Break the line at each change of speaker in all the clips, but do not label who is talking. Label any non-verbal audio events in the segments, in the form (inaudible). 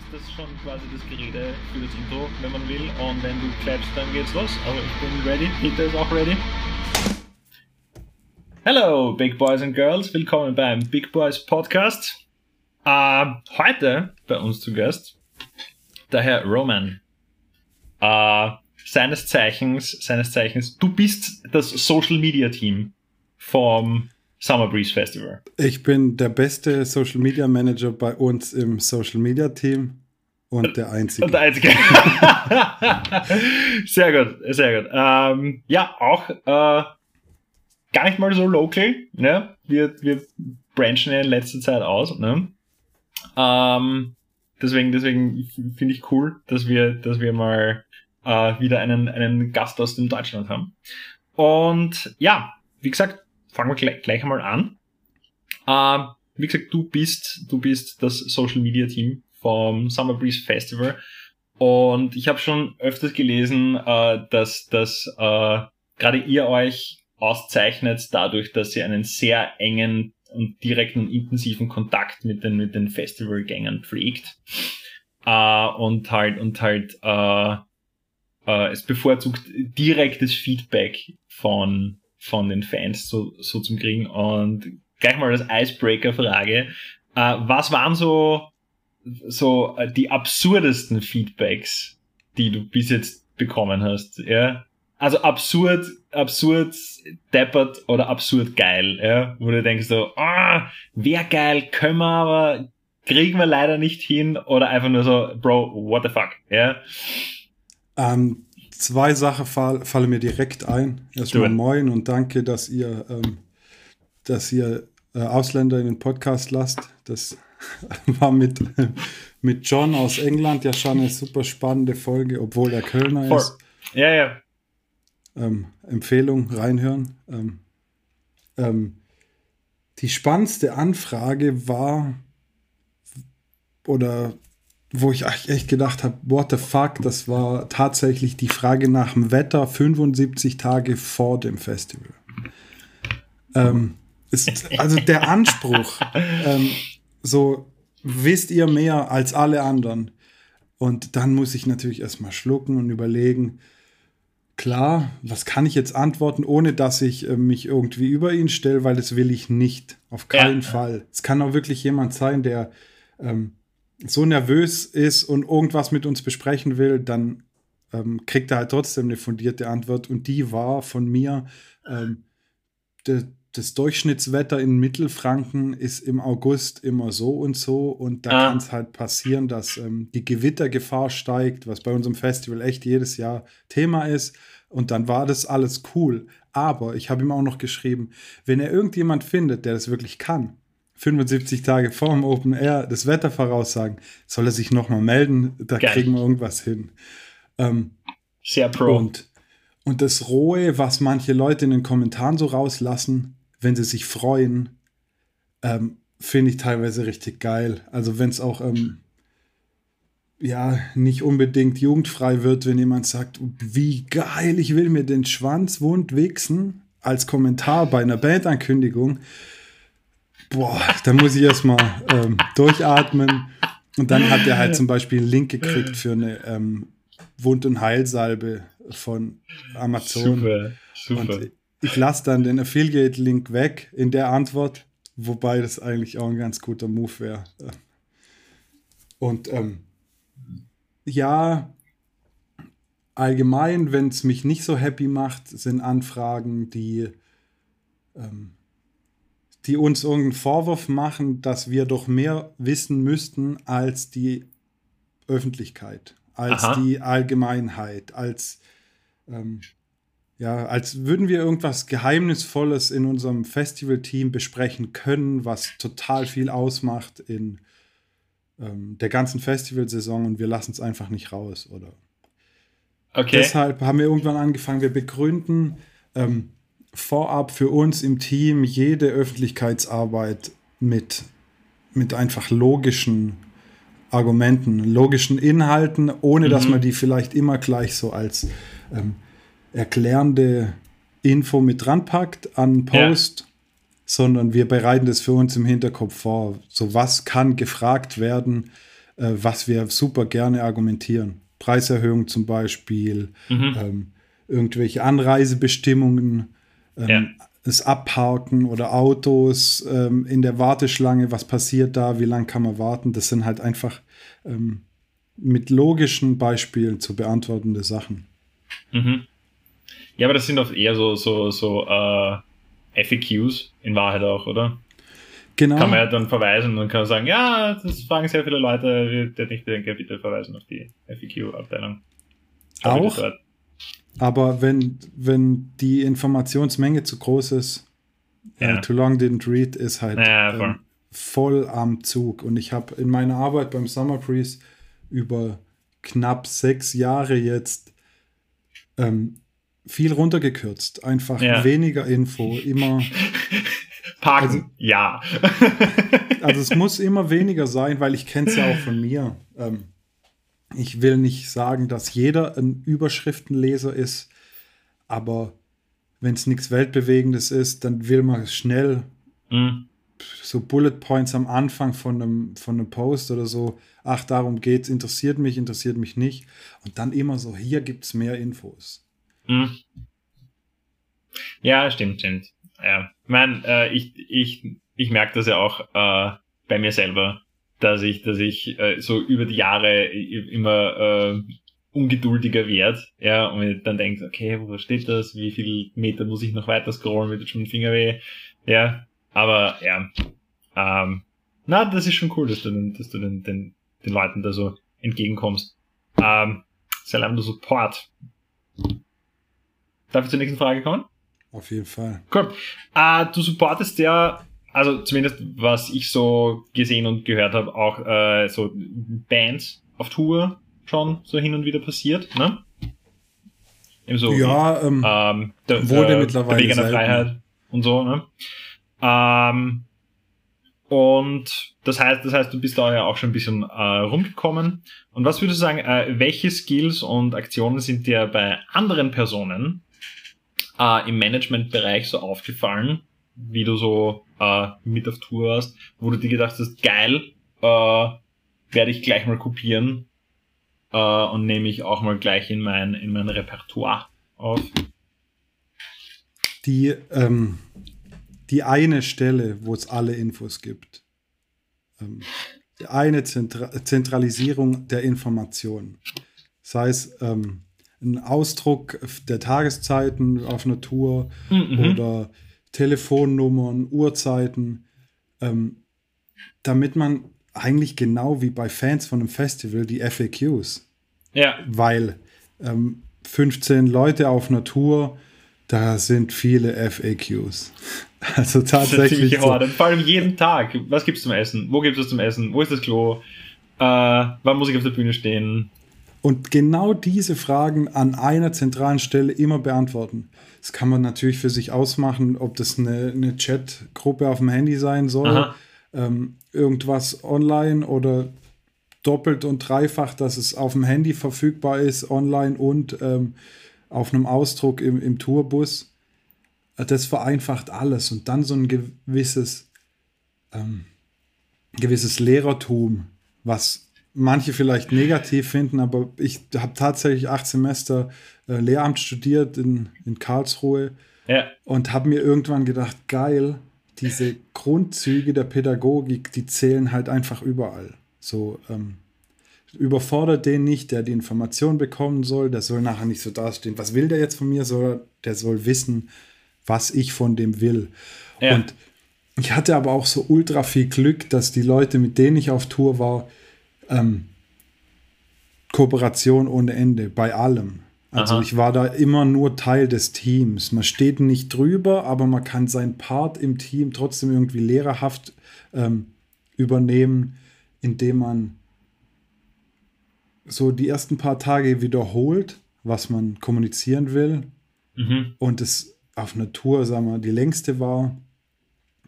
ist das schon quasi das Gerede für das Intro, wenn man will. Und wenn du klappst, dann geht's los. Aber ich bin ready. Peter ist auch ready. Hello, Big Boys and Girls. Willkommen beim Big Boys Podcast. Äh, heute bei uns zu Gast der Herr Roman. Äh, seines Zeichens, seines Zeichens, du bist das Social Media Team vom Summer Breeze Festival.
Ich bin der beste Social Media Manager bei uns im Social Media Team und der einzige.
Und der einzige. (laughs) sehr gut, sehr gut. Ähm, ja, auch äh, gar nicht mal so local. Ne? Wir, wir branchen ja in letzter Zeit aus. Ne? Ähm, deswegen deswegen finde ich cool, dass wir, dass wir mal äh, wieder einen, einen Gast aus dem Deutschland haben. Und ja, wie gesagt, fangen wir gleich, gleich einmal an. Äh, wie gesagt, du bist, du bist das Social Media Team vom Summer Breeze Festival. Und ich habe schon öfters gelesen, äh, dass, dass äh, gerade ihr euch auszeichnet dadurch, dass ihr einen sehr engen und direkten, intensiven Kontakt mit den, mit den Festivalgängern pflegt. Äh, und halt, und halt, äh, äh, es bevorzugt direktes Feedback von, von den Fans so, so zum kriegen. Und gleich mal als Icebreaker-Frage. Äh, was waren so, so äh, die absurdesten Feedbacks, die du bis jetzt bekommen hast? Ja? Also absurd, absurd deppert oder absurd geil, ja? wo du denkst so, ah, wär geil, können wir aber, kriegen wir leider nicht hin oder einfach nur so, Bro, what the fuck, ja?
Ähm, zwei Sachen fall, fallen mir direkt ein. Erstmal moin und danke, dass ihr, ähm, dass ihr äh, Ausländer in den Podcast lasst. Das (laughs) war mit, (laughs) mit John aus England ja schon eine super spannende Folge, obwohl er Kölner For ist.
Ja, ja.
Ähm, Empfehlung, reinhören. Ähm, ähm, die spannendste Anfrage war, oder wo ich echt gedacht habe, what the fuck, das war tatsächlich die Frage nach dem Wetter 75 Tage vor dem Festival. Ähm, ist, also der Anspruch, (laughs) ähm, so wisst ihr mehr als alle anderen. Und dann muss ich natürlich erstmal schlucken und überlegen, klar, was kann ich jetzt antworten, ohne dass ich äh, mich irgendwie über ihn stelle, weil das will ich nicht. Auf keinen ja. Fall. Es kann auch wirklich jemand sein, der ähm, so nervös ist und irgendwas mit uns besprechen will, dann ähm, kriegt er halt trotzdem eine fundierte Antwort. Und die war von mir, ähm, de, das Durchschnittswetter in Mittelfranken ist im August immer so und so. Und da ah. kann es halt passieren, dass ähm, die Gewittergefahr steigt, was bei unserem Festival echt jedes Jahr Thema ist. Und dann war das alles cool. Aber ich habe ihm auch noch geschrieben, wenn er irgendjemand findet, der das wirklich kann, 75 Tage vor dem Open Air das Wetter voraussagen, soll er sich nochmal melden, da Geil. kriegen wir irgendwas hin. Ähm,
Sehr pro.
Und, und das Rohe, was manche Leute in den Kommentaren so rauslassen, wenn sie sich freuen, ähm, finde ich teilweise richtig geil. Also wenn es auch ähm, ja nicht unbedingt jugendfrei wird, wenn jemand sagt, wie geil, ich will mir den Schwanz wund wichsen, als Kommentar bei einer Bandankündigung boah, da muss ich erstmal ähm, durchatmen. Und dann hat er halt zum Beispiel einen Link gekriegt für eine ähm, Wund- und Heilsalbe von Amazon. Super, super. Und ich lasse dann den Affiliate-Link weg in der Antwort, wobei das eigentlich auch ein ganz guter Move wäre. Und ähm, ja, allgemein, wenn es mich nicht so happy macht, sind Anfragen, die ähm, die uns irgendeinen Vorwurf machen, dass wir doch mehr wissen müssten als die Öffentlichkeit, als Aha. die Allgemeinheit, als ähm, ja, als würden wir irgendwas Geheimnisvolles in unserem Festivalteam besprechen können, was total viel ausmacht in ähm, der ganzen Festivalsaison und wir lassen es einfach nicht raus, oder? Okay. Deshalb haben wir irgendwann angefangen, wir begründen ähm, vorab für uns im Team jede Öffentlichkeitsarbeit mit, mit einfach logischen Argumenten, logischen Inhalten, ohne mhm. dass man die vielleicht immer gleich so als ähm, erklärende Info mit dran packt an Post, ja. sondern wir bereiten das für uns im Hinterkopf vor. So was kann gefragt werden, äh, was wir super gerne argumentieren. Preiserhöhung zum Beispiel,
Mhm.
ähm, irgendwelche Anreisebestimmungen, ähm, das Abparken oder Autos ähm, in der Warteschlange, was passiert da, wie lange kann man warten, das sind halt einfach ähm, mit logischen Beispielen zu beantwortende Sachen.
Mhm. Ja, aber das sind oft eher so, so, so äh, FAQs in Wahrheit auch, oder?
Genau.
Kann man ja dann verweisen und kann sagen, ja, das fragen sehr viele Leute, der nicht denke, bitte verweisen auf die FAQ-Abteilung.
Auch? Aber wenn, wenn die Informationsmenge zu groß ist,
Ja.
äh, Too Long Didn't Read ist halt
Ja, voll.
ähm, voll am Zug. Und ich habe in meiner Arbeit beim Summer Breeze über knapp sechs Jahre jetzt ähm, viel runtergekürzt. Einfach
Ja.
weniger Info, immer. (laughs)
Parken,
Also-
ja.
Also es muss immer weniger sein, weil ich kenne es ja auch von mir. Ähm, ich will nicht sagen, dass jeder ein Überschriftenleser ist, aber wenn es nichts Weltbewegendes ist, dann will man schnell
Mhm.
so Bullet Points am Anfang von einem, von einem Post oder so, ach, darum geht's, interessiert mich, interessiert mich nicht. Und dann immer so, hier gibt's mehr Infos.
Mhm. Ja, stimmt, stimmt. Ja. Ich meine, äh, ich, ich, ich merke das ja auch äh, bei mir selber, dass ich, dass ich äh, so über die Jahre immer äh, ungeduldiger werde, ja, und mir dann denke, okay, wo steht das? Wie viel Meter muss ich noch weiter scrollen? Tut schon Finger weh. Ja, aber ja. Ähm, na, das ist schon cool, dass du, den, dass du den, den, den Leuten da so entgegenkommst. Ähm, Salam Support. Darf ich zur nächsten Frage kommen?
Auf jeden Fall.
Cool. Äh, du supportest ja, also zumindest was ich so gesehen und gehört habe, auch äh, so Bands auf Tour schon so hin und wieder passiert, ne? Eben so
ja, ähm,
ähm, der,
Wurde
der,
mittlerweile
der Weg einer. Freiheit und so, ne? Ähm, und das heißt, das heißt, du bist da ja auch schon ein bisschen äh, rumgekommen. Und was würdest du sagen, äh, welche Skills und Aktionen sind dir bei anderen Personen äh, im Managementbereich so aufgefallen, wie du so äh, mit auf Tour warst, wo du dir gedacht hast, geil, äh, werde ich gleich mal kopieren äh, und nehme ich auch mal gleich in mein, in mein Repertoire auf.
die, ähm, die eine Stelle, wo es alle Infos gibt. Ähm, die eine Zentra Zentralisierung der Informationen. Sei es ähm, ein Ausdruck der Tageszeiten auf einer Tour
Mhm.
oder Telefonnummern, Uhrzeiten, ähm, damit man eigentlich genau wie bei Fans von einem Festival die FAQs
Ja,
weil ähm, 15 Leute auf einer Tour, da sind viele FAQs. (laughs) Also
das ist
tatsächlich.
ziemlich
So,
hart. Vor allem jeden Tag. Was gibt's zum Essen? Wo gibt's was zum Essen? Wo ist das Klo? Äh, wann muss ich auf der Bühne stehen?
Und genau diese Fragen an einer zentralen Stelle immer beantworten. Das kann man natürlich für sich ausmachen, ob das eine, eine Chatgruppe auf dem Handy sein soll, ähm, irgendwas online oder doppelt und dreifach, dass es auf dem Handy verfügbar ist, online und ähm, auf einem Ausdruck im, im Tourbus. Das vereinfacht alles und dann so ein gewisses, ähm, gewisses Lehrertum, was manche vielleicht negativ finden, aber ich habe tatsächlich acht Semester äh, Lehramt studiert in, in Karlsruhe
Ja,
und habe mir irgendwann gedacht, geil, diese Grundzüge der Pädagogik, die zählen halt einfach überall. So, ähm, überfordert den nicht, der die Information bekommen soll, der soll nachher nicht so dastehen, was will der jetzt von mir, sondern der soll wissen, was ich von dem will.
Ja.
Und ich hatte aber auch so ultra viel Glück, dass die Leute, mit denen ich auf Tour war, ähm, Kooperation ohne Ende bei allem. Also
Aha.
ich war da immer nur Teil des Teams. Man steht nicht drüber, aber man kann seinen Part im Team trotzdem irgendwie lehrerhaft ähm, übernehmen, indem man so die ersten paar Tage wiederholt, was man kommunizieren will,
mhm.
und es auf einer Tour, sagen wir, die längste war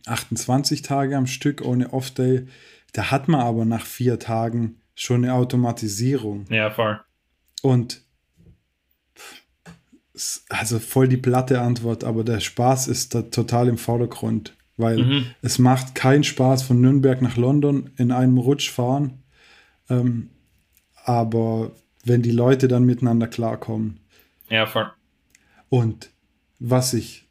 28 Tage am Stück ohne Off-Day. Da hat man aber nach vier Tagen schon eine Automatisierung.
ja, voll.
Und also voll die platte Antwort, aber der Spaß ist da total im Vordergrund, weil
Mhm.
es macht keinen Spaß von Nürnberg nach London in einem Rutsch fahren. Ähm, aber wenn die Leute dann miteinander klarkommen.
Ja, voll.
Und was ich,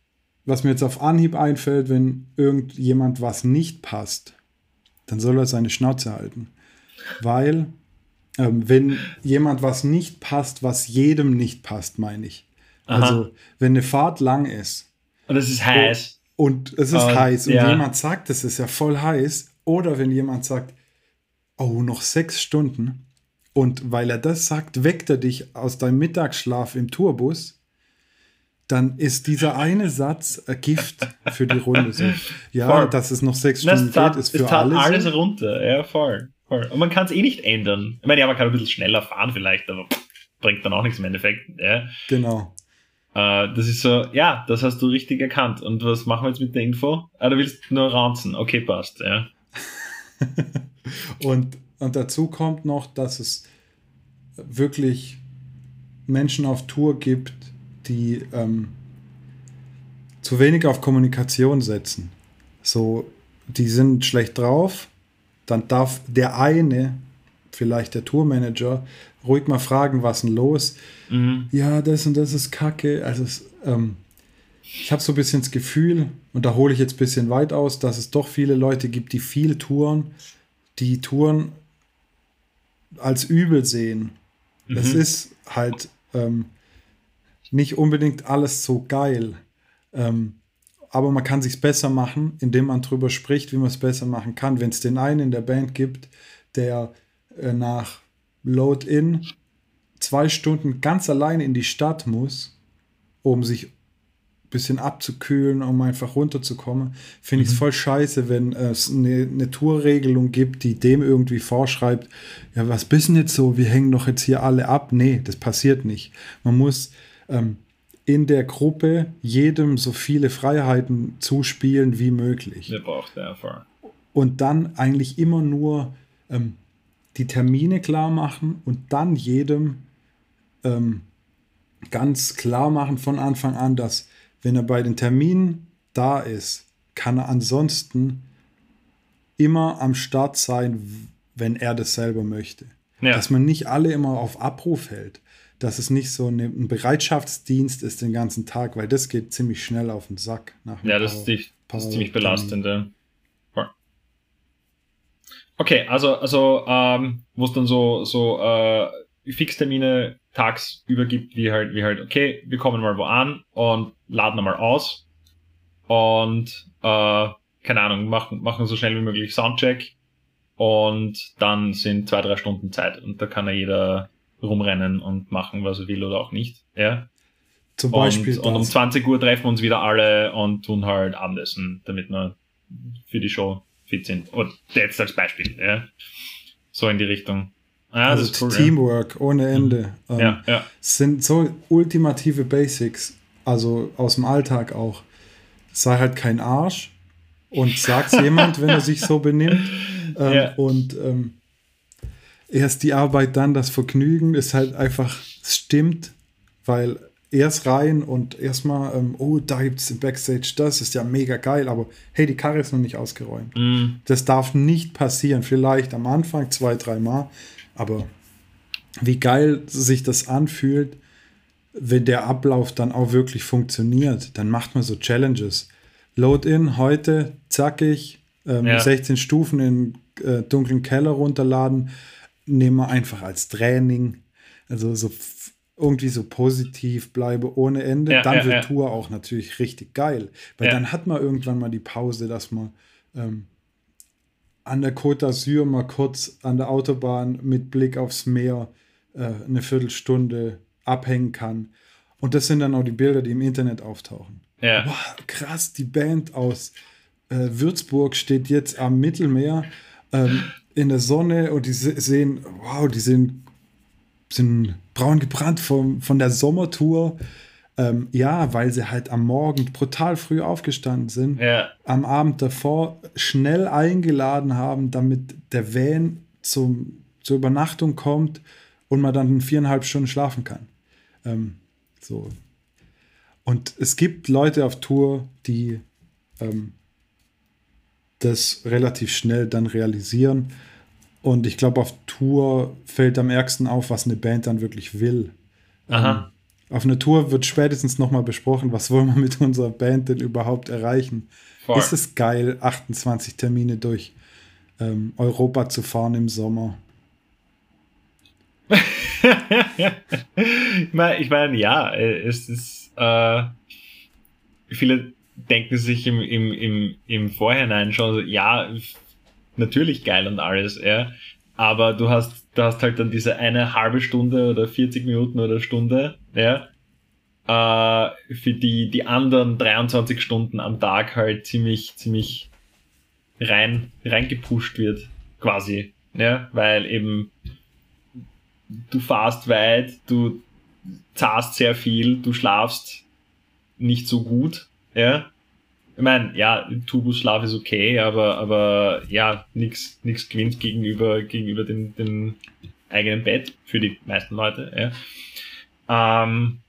was mir jetzt auf Anhieb einfällt, wenn irgendjemand was nicht passt, dann soll er seine Schnauze halten. Weil, ähm, wenn jemand was nicht passt, was jedem nicht passt, meine ich.
Aha.
Also, wenn eine Fahrt lang ist
Und es ist heiß.
und es ist
Und,
heiß und
ja.
jemand sagt, es ist ja voll heiß, oder wenn jemand sagt, oh, noch sechs Stunden, und weil er das sagt, weckt er dich aus deinem Mittagsschlaf im Tourbus, dann ist dieser eine Satz Gift für die Runde. So, ja,
Voll.
dass es noch sechs
Das
Stunden
tat,
geht, ist
es
für alle.
alles
so.
runter. Ja, voll. voll. Und man kann es eh nicht ändern. Ich meine, ja, man kann ein bisschen schneller fahren vielleicht, aber bringt dann auch nichts im Endeffekt. Ja.
Genau.
Äh, das ist so, ja, das hast du richtig erkannt. Und was machen wir jetzt mit der Info? Ah, du willst nur ranzen. Okay, passt. Ja. (laughs)
Und, und dazu kommt noch, dass es wirklich Menschen auf Tour gibt, die ähm, zu wenig auf Kommunikation setzen. So, die sind schlecht drauf, dann darf der eine, vielleicht der Tourmanager, ruhig mal fragen, was denn los?
Mhm.
Ja, das und das ist Kacke. Also es, ähm, ich habe so ein bisschen das Gefühl, und da hole ich jetzt ein bisschen weit aus, dass es doch viele Leute gibt, die viel touren, die Touren als übel sehen. Es
Mhm.
ist halt ähm, nicht unbedingt alles so geil. Ähm, aber man kann sich besser machen, indem man drüber spricht, wie man es besser machen kann. Wenn es den einen in der Band gibt, der äh, nach Load-In zwei Stunden ganz allein in die Stadt muss, um sich ein bisschen abzukühlen, um einfach runterzukommen, finde ich es voll scheiße, wenn es eine, eine Tourregelung gibt, die dem irgendwie vorschreibt, ja, was bist denn jetzt so, wir hängen doch jetzt hier alle ab. Nee, das passiert nicht. Man muss ähm, in der Gruppe jedem so viele Freiheiten zuspielen wie möglich und dann eigentlich immer nur ähm, die Termine klar machen und dann jedem ähm, ganz klar machen von Anfang an, dass wenn er bei den Terminen da ist, kann er ansonsten immer am Start sein, wenn er das selber möchte.
Ja.
Dass man nicht alle immer auf Abruf hält. Dass es nicht so ein Bereitschaftsdienst ist den ganzen Tag, weil das geht ziemlich schnell auf den Sack. Nach
Ja, das
paar-
ist, die, das ist ziemlich belastend. Okay, also, also ähm, wo es dann so, so äh, Fixtermine tagsüber gibt, wie halt, wie halt, okay, wir kommen mal wo an und laden mal aus und äh, keine Ahnung, machen, machen so schnell wie möglich Soundcheck und dann sind zwei, drei Stunden Zeit und da kann ja jeder rumrennen und machen, was er will oder auch nicht. Ja.
Zum Beispiel
und, und um
das.
20 Uhr treffen wir uns wieder alle und tun halt Abendessen, damit wir für die Show fit sind. Und jetzt als Beispiel, ja. So in die Richtung. Ja,
also
das ist cool,
Teamwork ohne Ende. Ähm,
Ja, ja.
sind so ultimative Basics, also aus dem Alltag auch. Sei halt kein Arsch und sag's jemand, wenn er sich so benimmt. (laughs) Ähm,
Ja.
Und ähm, erst die Arbeit, dann das Vergnügen ist halt einfach, es stimmt, weil erst rein und erstmal, ähm, oh, da gibt's im Backstage das, ist ja mega geil, aber hey, die Karre ist noch nicht ausgeräumt.
Mm,
Das darf nicht passieren. Vielleicht am Anfang zwei, dreimal. Aber wie geil sich das anfühlt, wenn der Ablauf dann auch wirklich funktioniert, dann macht man so Challenges. Load-in heute, zackig, ähm,
Ja.
16 Stufen in äh, dunklen Keller runterladen, nehmen wir einfach als Training. Also so irgendwie so positiv bleibe ohne Ende.
Ja,
dann
ja,
wird
ja.
Tour auch natürlich richtig geil. Weil dann hat man irgendwann mal die Pause, dass man ähm, an der Côte d'Azur mal kurz an der Autobahn mit Blick aufs Meer äh, eine Viertelstunde abhängen kann. Und das sind dann auch die Bilder, die im Internet auftauchen.
ja.
Wow, krass, die Band aus äh, Würzburg steht jetzt am Mittelmeer ähm, in der Sonne und die se- sehen, wow, die sind, sind braun gebrannt vom, von der Sommertour. Ähm, ja, weil sie halt am Morgen brutal früh aufgestanden sind
ja.
am Abend davor schnell eingeladen haben, damit der Van zum, zur Übernachtung kommt und man dann viereinhalb Stunden schlafen kann. Ähm, so. Und es gibt Leute auf Tour, die ähm, das relativ schnell dann realisieren Und ich glaube, auf Tour fällt am ärgsten auf, was eine Band dann wirklich will.
Aha.
Ähm, auf einer Tour wird spätestens nochmal besprochen, was wollen wir mit unserer Band denn überhaupt erreichen.
Voll.
Ist es geil, 28 Termine durch ähm, Europa zu fahren im Sommer? (laughs)
ich meine, ich mein, ja, es ist, äh, viele denken sich im, im, im, im Vorhinein schon ja, natürlich geil und alles, ja, aber du hast, du hast halt dann diese eine halbe Stunde oder 40 Minuten oder Stunde, ja, äh, für die die anderen 23 Stunden am Tag halt ziemlich, ziemlich rein, reingepusht wird, quasi, ja, weil eben du fahrst weit, du zahlst sehr viel, du schlafst nicht so gut, ja. Ich meine, ja, Tubusschlaf ist okay, aber, aber ja, nichts nix gewinnt gegenüber, gegenüber dem, dem eigenen Bett für die meisten Leute, ja. Ähm,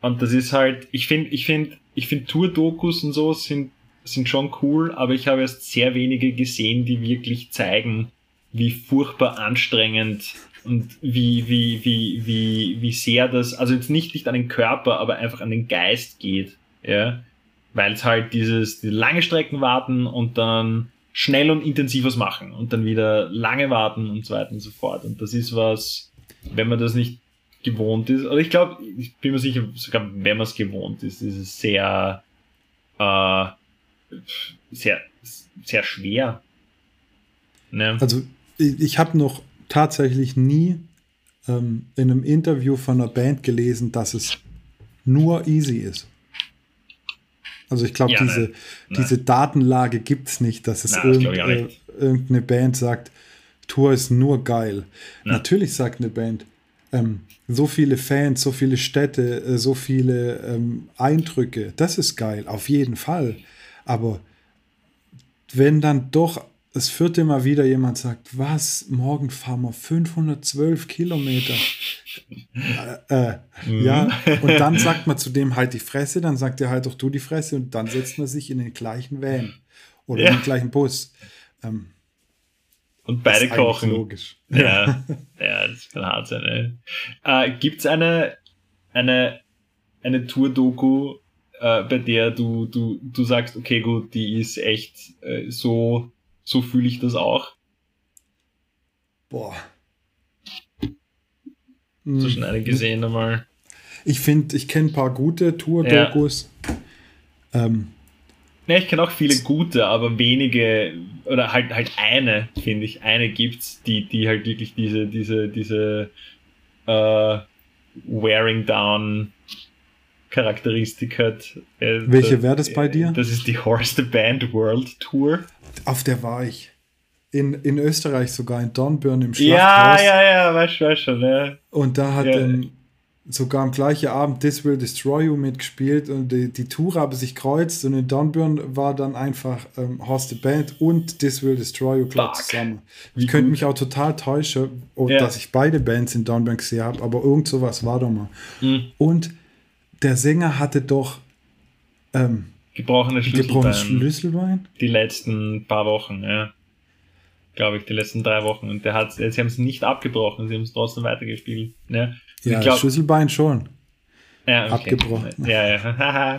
und das ist halt, ich finde, ich finde, ich finde Tour-Dokus und so sind, sind schon cool, aber ich habe erst sehr wenige gesehen, die wirklich zeigen, wie furchtbar anstrengend und wie, wie, wie, wie, wie sehr das, also jetzt nicht, nicht an den Körper, aber einfach an den Geist geht, ja, weil es halt dieses, die lange Strecken warten und dann schnell und intensiv was machen und dann wieder lange warten und so weiter und so fort. Und das ist was, wenn man das nicht gewohnt ist, oder ich glaube, ich bin mir sicher, sogar wenn man es gewohnt ist, ist es sehr, äh, sehr, sehr schwer.
Ne? Also ich, habe noch tatsächlich nie ähm, in einem Interview von einer Band gelesen, dass es nur easy ist. Also ich glaube, ja, diese, ne. diese Datenlage gibt es nicht, dass es Na, irgend, äh, irgendeine Band sagt, Tour ist nur geil. Na. Natürlich sagt eine Band, ähm, so viele Fans, so viele Städte, äh, so viele ähm, Eindrücke, das ist geil, auf jeden Fall. Aber wenn dann doch das vierte Mal wieder jemand sagt, was, morgen fahren wir 512 Kilometer. äh, äh, mhm. Ja, und dann sagt man zu dem halt die Fresse, dann sagt er halt doch du die Fresse und dann setzt man sich in den gleichen Van oder ja. in den gleichen Bus. Ähm,
und beide kochen. Logisch. Ja, ja, das kann hart sein. Äh, Gibt es eine, eine, eine Tour-Doku, äh, bei der du, du, du sagst, okay, gut, die ist echt äh, so so fühle ich das auch.
Boah.
So schon eine gesehen einmal.
Ich finde, ich kenne ein paar gute Tour-Dokus. Ja. Ähm,
ne, ich kenne auch viele gute, aber wenige, oder halt halt eine, finde ich, eine gibt's, die, die halt wirklich diese, diese, diese äh, Wearing Down Charakteristik hat.
Äh, Welche wäre das bei dir?
Das ist die Horse the Band World Tour.
Auf der war ich. In, in Österreich sogar, in Dornbirn im
Schlachthaus. Ja, ja, ja, weißt du schon, ja.
Und da hat ja. ähm, sogar am gleichen Abend This Will Destroy You mitgespielt und die, die Tour haben sich kreuzt und in Dornbirn war dann einfach ähm, Horst the Band und This Will Destroy You Club zusammen. Ich könnte mich auch total täuschen, ja. dass ich beide Bands in Dornbirn gesehen habe, aber irgend sowas war doch mal. Mhm. Und der Sänger hatte doch ähm,
gebrochene Schlüsselbein.
Schlüsselbein?
Die letzten paar Wochen, ja. Glaube ich, die letzten drei Wochen. Und der hat, sie haben es nicht abgebrochen, sie haben es trotzdem weitergespielt. Ja,
ja glaub, Schlüsselbein schon.
Ja,
okay. Abgebrochen.
Ja, ja. (laughs)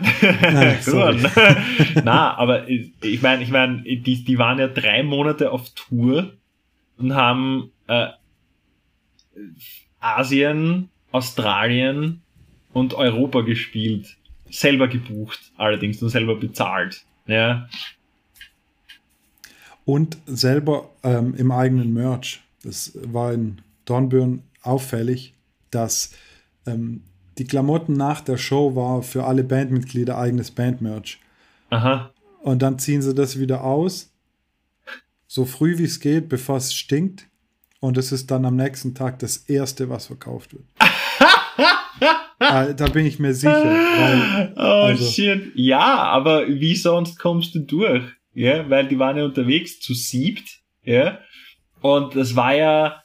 (laughs) Na, aber ich meine, ich meine, die, die waren ja drei Monate auf Tour und haben äh, Asien, Australien und Europa gespielt selber gebucht, allerdings nur selber bezahlt. Ja.
Und selber ähm, im eigenen Merch. Das war in Dornbirn auffällig, dass ähm, die Klamotten nach der Show war für alle Bandmitglieder eigenes Bandmerch.
Aha.
Und dann ziehen sie das wieder aus, so früh wie es geht, bevor es stinkt. Und es ist dann am nächsten Tag das erste, was verkauft wird. Ah, (laughs) da bin ich mir sicher. Weil,
oh also. shit. Ja, aber wie sonst kommst du durch? Ja, weil die waren ja unterwegs zu siebt. Ja. Und das war ja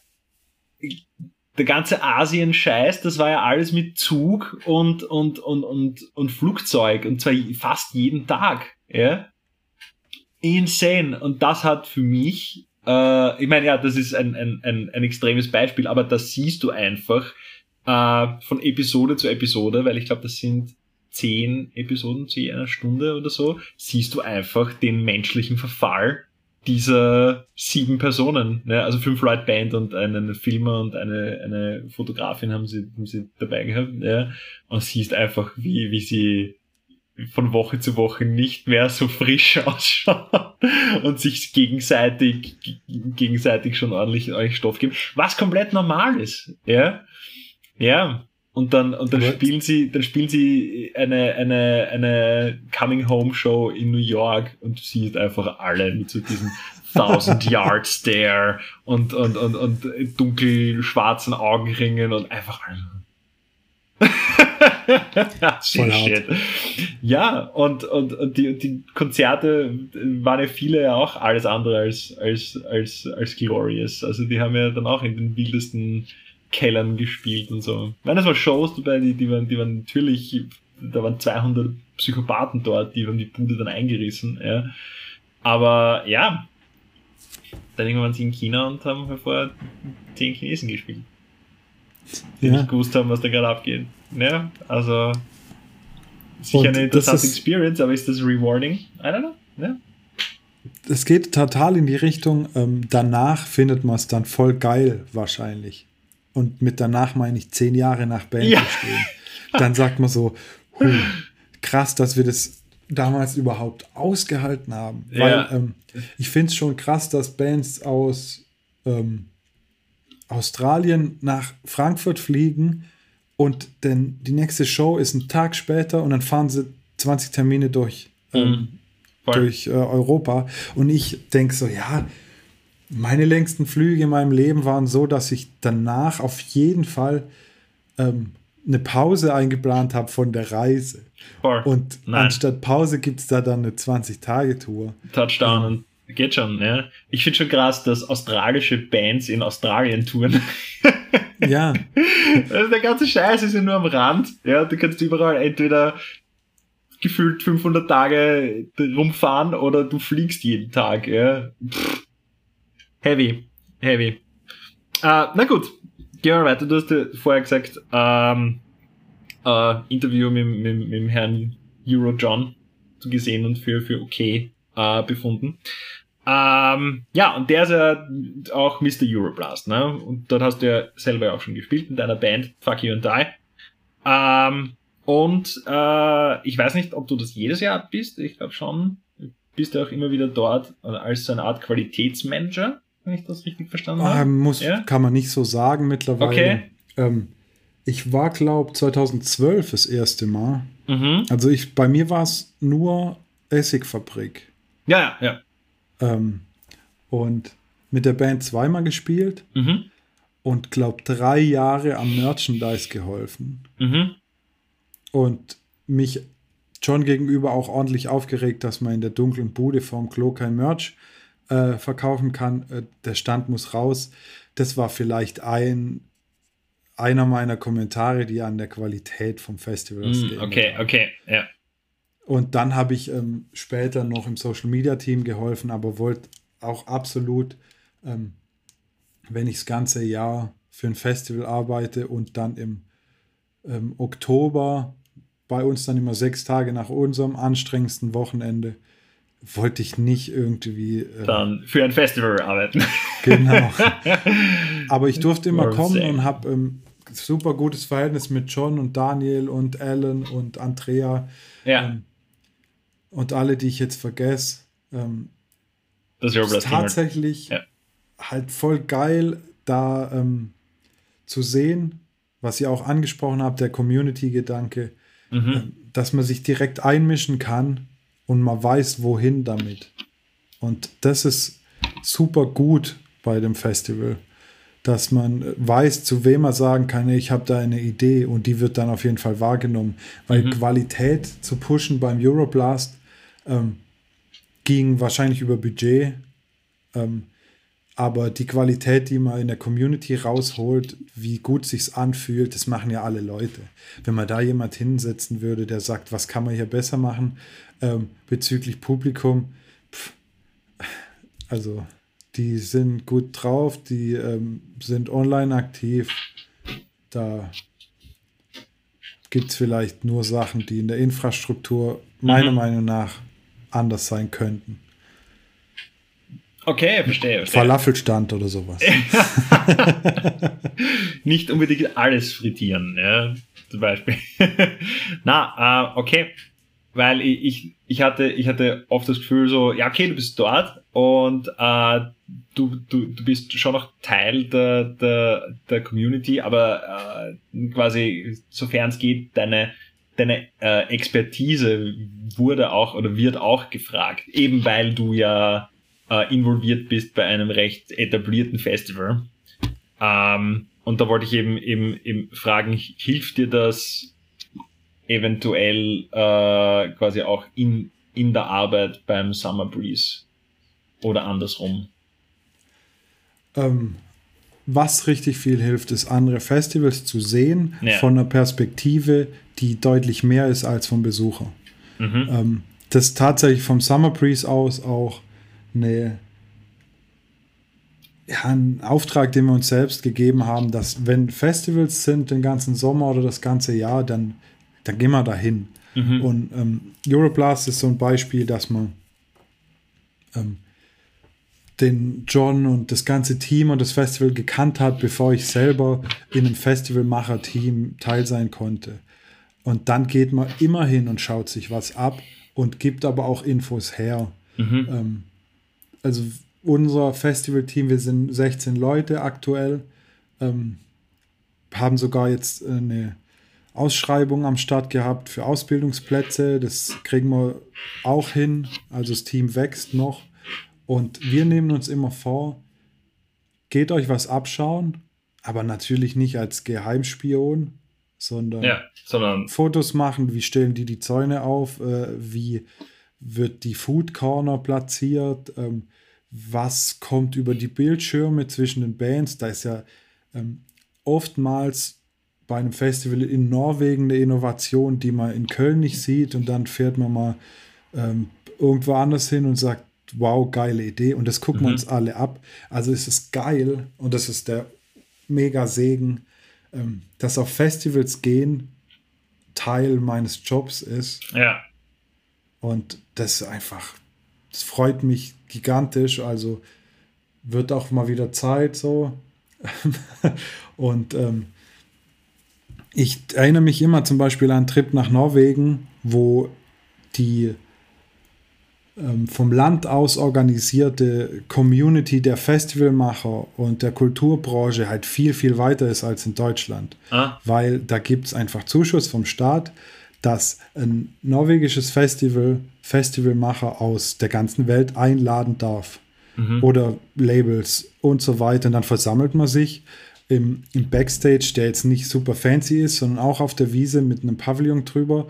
der ganze Asien-Scheiß, das war ja alles mit Zug und, und, und, und, und Flugzeug. Und zwar fast jeden Tag. Ja. Insane. Und das hat für mich äh, ich meine, ja, das ist ein, ein, ein, ein extremes Beispiel, aber das siehst du einfach äh, von Episode zu Episode, weil ich glaube, das sind zehn Episoden zu einer Stunde oder so, siehst du einfach den menschlichen Verfall dieser sieben Personen. Ne? Also fünf Leute Band und einen Filmer und eine, eine Fotografin haben sie, haben sie dabei gehabt. Ja? Und siehst einfach, wie, wie sie von Woche zu Woche nicht mehr so frisch (laughs) ausschauen und sich gegenseitig, gegenseitig schon ordentlich, ordentlich Stoff geben. Was komplett normal ist. Ja. Ja. Und dann, und dann What? spielen sie, dann spielen sie eine, eine, eine Coming Home Show in New York und du siehst einfach alle mit so diesem (laughs) Thousand Yard Stare und, und, und, und dunkel schwarzen Augenringen und einfach (laughs) Voll Shit. Ja, und, und, und die, die Konzerte waren ja viele ja auch alles andere als, als, als, als glorious. Also die haben ja dann auch in den wildesten Kellern gespielt und so. Ich meine, es waren Shows dabei, die, die, waren, die waren natürlich, da waren 200 Psychopathen dort, die haben die Bude dann eingerissen. Ja. Aber ja, dann irgendwann waren sie in China und haben vor 10 Chinesen gespielt. Die ja. nicht gewusst haben, was da gerade abgeht. Ja, also sicher und eine interessante Experience, aber ist das rewarding? I don't know. Ja.
Es geht total in die Richtung, ähm, danach findet man es dann voll geil wahrscheinlich und mit danach meine ich zehn Jahre nach Band ja. stehen, dann sagt man so, huh, krass, dass wir das damals überhaupt ausgehalten haben. Ja. Weil ähm, ich finde es schon krass, dass Bands aus ähm, Australien nach Frankfurt fliegen und denn die nächste Show ist ein Tag später und dann fahren sie 20 Termine durch, ähm, mhm. durch äh, Europa. Und ich denke so, ja, meine längsten Flüge in meinem Leben waren so, dass ich danach auf jeden Fall ähm, eine Pause eingeplant habe von der Reise. Voll. Und Nein. anstatt Pause gibt es da dann eine 20-Tage-Tour.
Touchdown und geht schon, ja. Ich finde schon krass, dass australische Bands in Australien touren. (laughs) ja. Also der ganze Scheiß ist ja nur am Rand. Ja, du kannst überall entweder gefühlt 500 Tage rumfahren oder du fliegst jeden Tag, ja. Pff Heavy, heavy. Uh, na gut, gehen wir weiter. Du hast ja vorher gesagt, ähm, äh, Interview mit, mit, mit dem Herrn Euro John gesehen und für, für okay äh, befunden. Ähm, ja, und der ist ja auch Mr. Euroblast, ne? Und dort hast du ja selber auch schon gespielt mit deiner Band Fuck You and Die. Ähm, und äh, ich weiß nicht, ob du das jedes Jahr bist. Ich glaube schon. Bist du auch immer wieder dort als so eine Art Qualitätsmanager wenn ich das richtig verstanden habe.
Ähm, muss, ja? Kann man nicht so sagen mittlerweile. Okay. Ähm, ich war, glaube 2012 das erste Mal. Mhm. Also ich, bei mir war es nur Essigfabrik.
Ja, ja,
ja. Ähm, und mit der Band zweimal gespielt mhm. und glaube drei Jahre am Merchandise geholfen. Mhm. Und mich John gegenüber auch ordentlich aufgeregt, dass man in der dunklen Bude vorm Klo kein Merch äh, verkaufen kann. Äh, der Stand muss raus. Das war vielleicht ein einer meiner Kommentare, die an der Qualität vom Festival
mm, Okay, okay, ja.
Und dann habe ich ähm, später noch im Social Media Team geholfen, aber wollte auch absolut, ähm, wenn ich das ganze Jahr für ein Festival arbeite und dann im ähm, Oktober bei uns dann immer sechs Tage nach unserem anstrengendsten Wochenende wollte ich nicht irgendwie.
Äh, Dann für ein Festival arbeiten. (laughs)
Genau. Aber ich durfte immer kommen und habe ähm, super gutes Verhältnis mit John und Daniel und Alan und Andrea. Ja. Ähm, und alle, die ich jetzt vergesse. Ähm, das ist tatsächlich ja. halt voll geil, da ähm, zu sehen, was ihr auch angesprochen habt, der Community-Gedanke, mhm. äh, dass man sich direkt einmischen kann und man weiß, wohin damit. Und das ist super gut bei dem Festival, dass man weiß, zu wem man sagen kann, ich habe da eine Idee und die wird dann auf jeden Fall wahrgenommen. Weil mhm. Qualität zu pushen beim Euroblast ähm, ging wahrscheinlich über Budget. Ähm, aber die Qualität, die man in der Community rausholt, wie gut sich's anfühlt, das machen ja alle Leute. Wenn man da jemand hinsetzen würde, der sagt, was kann man hier besser machen ähm, bezüglich Publikum, pff, also die sind gut drauf, die ähm, sind online aktiv. Da gibt es vielleicht nur Sachen, die in der Infrastruktur meiner mhm. Meinung nach anders sein könnten.
Okay, verstehe. verstehe.
Falafelstand oder sowas. (laughs)
Nicht unbedingt alles frittieren, ja, zum Beispiel. (laughs) Na, äh, okay. Weil ich, ich, hatte, ich hatte oft das Gefühl so, ja, okay, du bist dort und äh, du, du, du bist schon noch Teil der, der, der Community, aber äh, quasi, sofern es geht, deine, deine äh, Expertise wurde auch oder wird auch gefragt, eben weil du ja äh, involviert bist bei einem recht etablierten Festival. Ähm, und da wollte ich eben, eben, eben fragen, hilft dir das eventuell äh, quasi auch in, in der Arbeit beim Summer Breeze oder andersrum?
Ähm, was richtig viel hilft, ist andere Festivals zu sehen ja. von einer Perspektive, die deutlich mehr ist als vom Besucher. Mhm. Ähm, das ist tatsächlich vom Summer Breeze aus auch eine, ja, ein Auftrag, den wir uns selbst gegeben haben, dass wenn Festivals sind den ganzen Sommer oder das ganze Jahr, dann, dann gehen wir dahin. Mhm. Und ähm, Euroblast ist so ein Beispiel, dass man ähm, den John und das ganze Team und das Festival gekannt hat, bevor ich selber in einem Festivalmacher-Team teil sein konnte. Und dann geht man immer hin und schaut sich was ab und gibt aber auch Infos her. Mhm. Ähm, also unser Festivalteam, wir sind 16 Leute aktuell, ähm, haben sogar jetzt eine Ausschreibung am Start gehabt für Ausbildungsplätze. Das kriegen wir auch hin. Also das Team wächst noch. Und wir nehmen uns immer vor, geht euch was abschauen, aber natürlich nicht als Geheimspion, sondern,
ja, sondern
Fotos machen, wie stellen die die Zäune auf, äh, wie wird die Food Corner platziert, ähm, was kommt über die Bildschirme zwischen den Bands. Da ist ja ähm, oftmals bei einem Festival in Norwegen eine Innovation, die man in Köln nicht sieht und dann fährt man mal ähm, irgendwo anders hin und sagt, wow, geile Idee und das gucken mhm. wir uns alle ab. Also es ist geil und das ist der mega Segen, ähm, dass auf Festivals gehen Teil meines Jobs ist.
Ja.
Und das ist einfach, das freut mich gigantisch. Also wird auch mal wieder Zeit so. (laughs) und ähm, ich erinnere mich immer zum Beispiel an einen Trip nach Norwegen, wo die ähm, vom Land aus organisierte Community der Festivalmacher und der Kulturbranche halt viel, viel weiter ist als in Deutschland. Ah. Weil da gibt es einfach Zuschuss vom Staat, dass ein norwegisches Festival Festivalmacher aus der ganzen Welt einladen darf. Mhm. Oder Labels und so weiter. Und dann versammelt man sich im, im Backstage, der jetzt nicht super fancy ist, sondern auch auf der Wiese mit einem Pavillon drüber.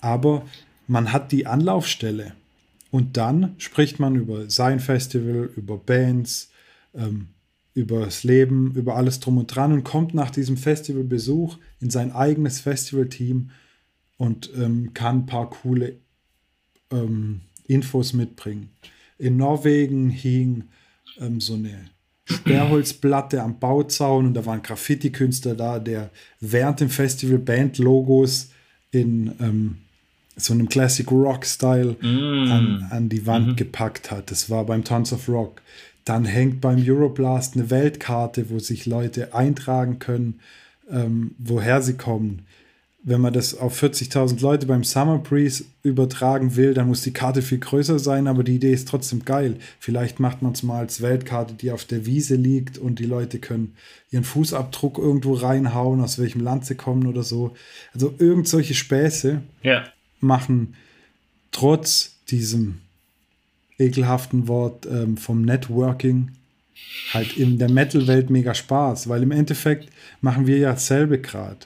Aber man hat die Anlaufstelle und dann spricht man über sein Festival, über Bands, ähm, über das Leben, über alles drum und dran und kommt nach diesem Festivalbesuch in sein eigenes Festivalteam und ähm, kann ein paar coole ähm, Infos mitbringen. In Norwegen hing ähm, so eine Sperrholzplatte am Bauzaun und da war ein Graffiti-Künstler da, der während dem Festival Band-Logos in ähm, so einem Classic Rock-Style mm. an, an die Wand mhm. gepackt hat. Das war beim Tons of Rock. Dann hängt beim Euroblast eine Weltkarte, wo sich Leute eintragen können, ähm, woher sie kommen. Wenn man das auf 40.000 Leute beim Summer Breeze übertragen will, dann muss die Karte viel größer sein, aber die Idee ist trotzdem geil. Vielleicht macht man es mal als Weltkarte, die auf der Wiese liegt und die Leute können ihren Fußabdruck irgendwo reinhauen, aus welchem Land sie kommen oder so. Also irgend solche Späße.
Ja
machen trotz diesem ekelhaften Wort ähm, vom Networking halt in der Metal-Welt mega Spaß, weil im Endeffekt machen wir ja dasselbe gerade.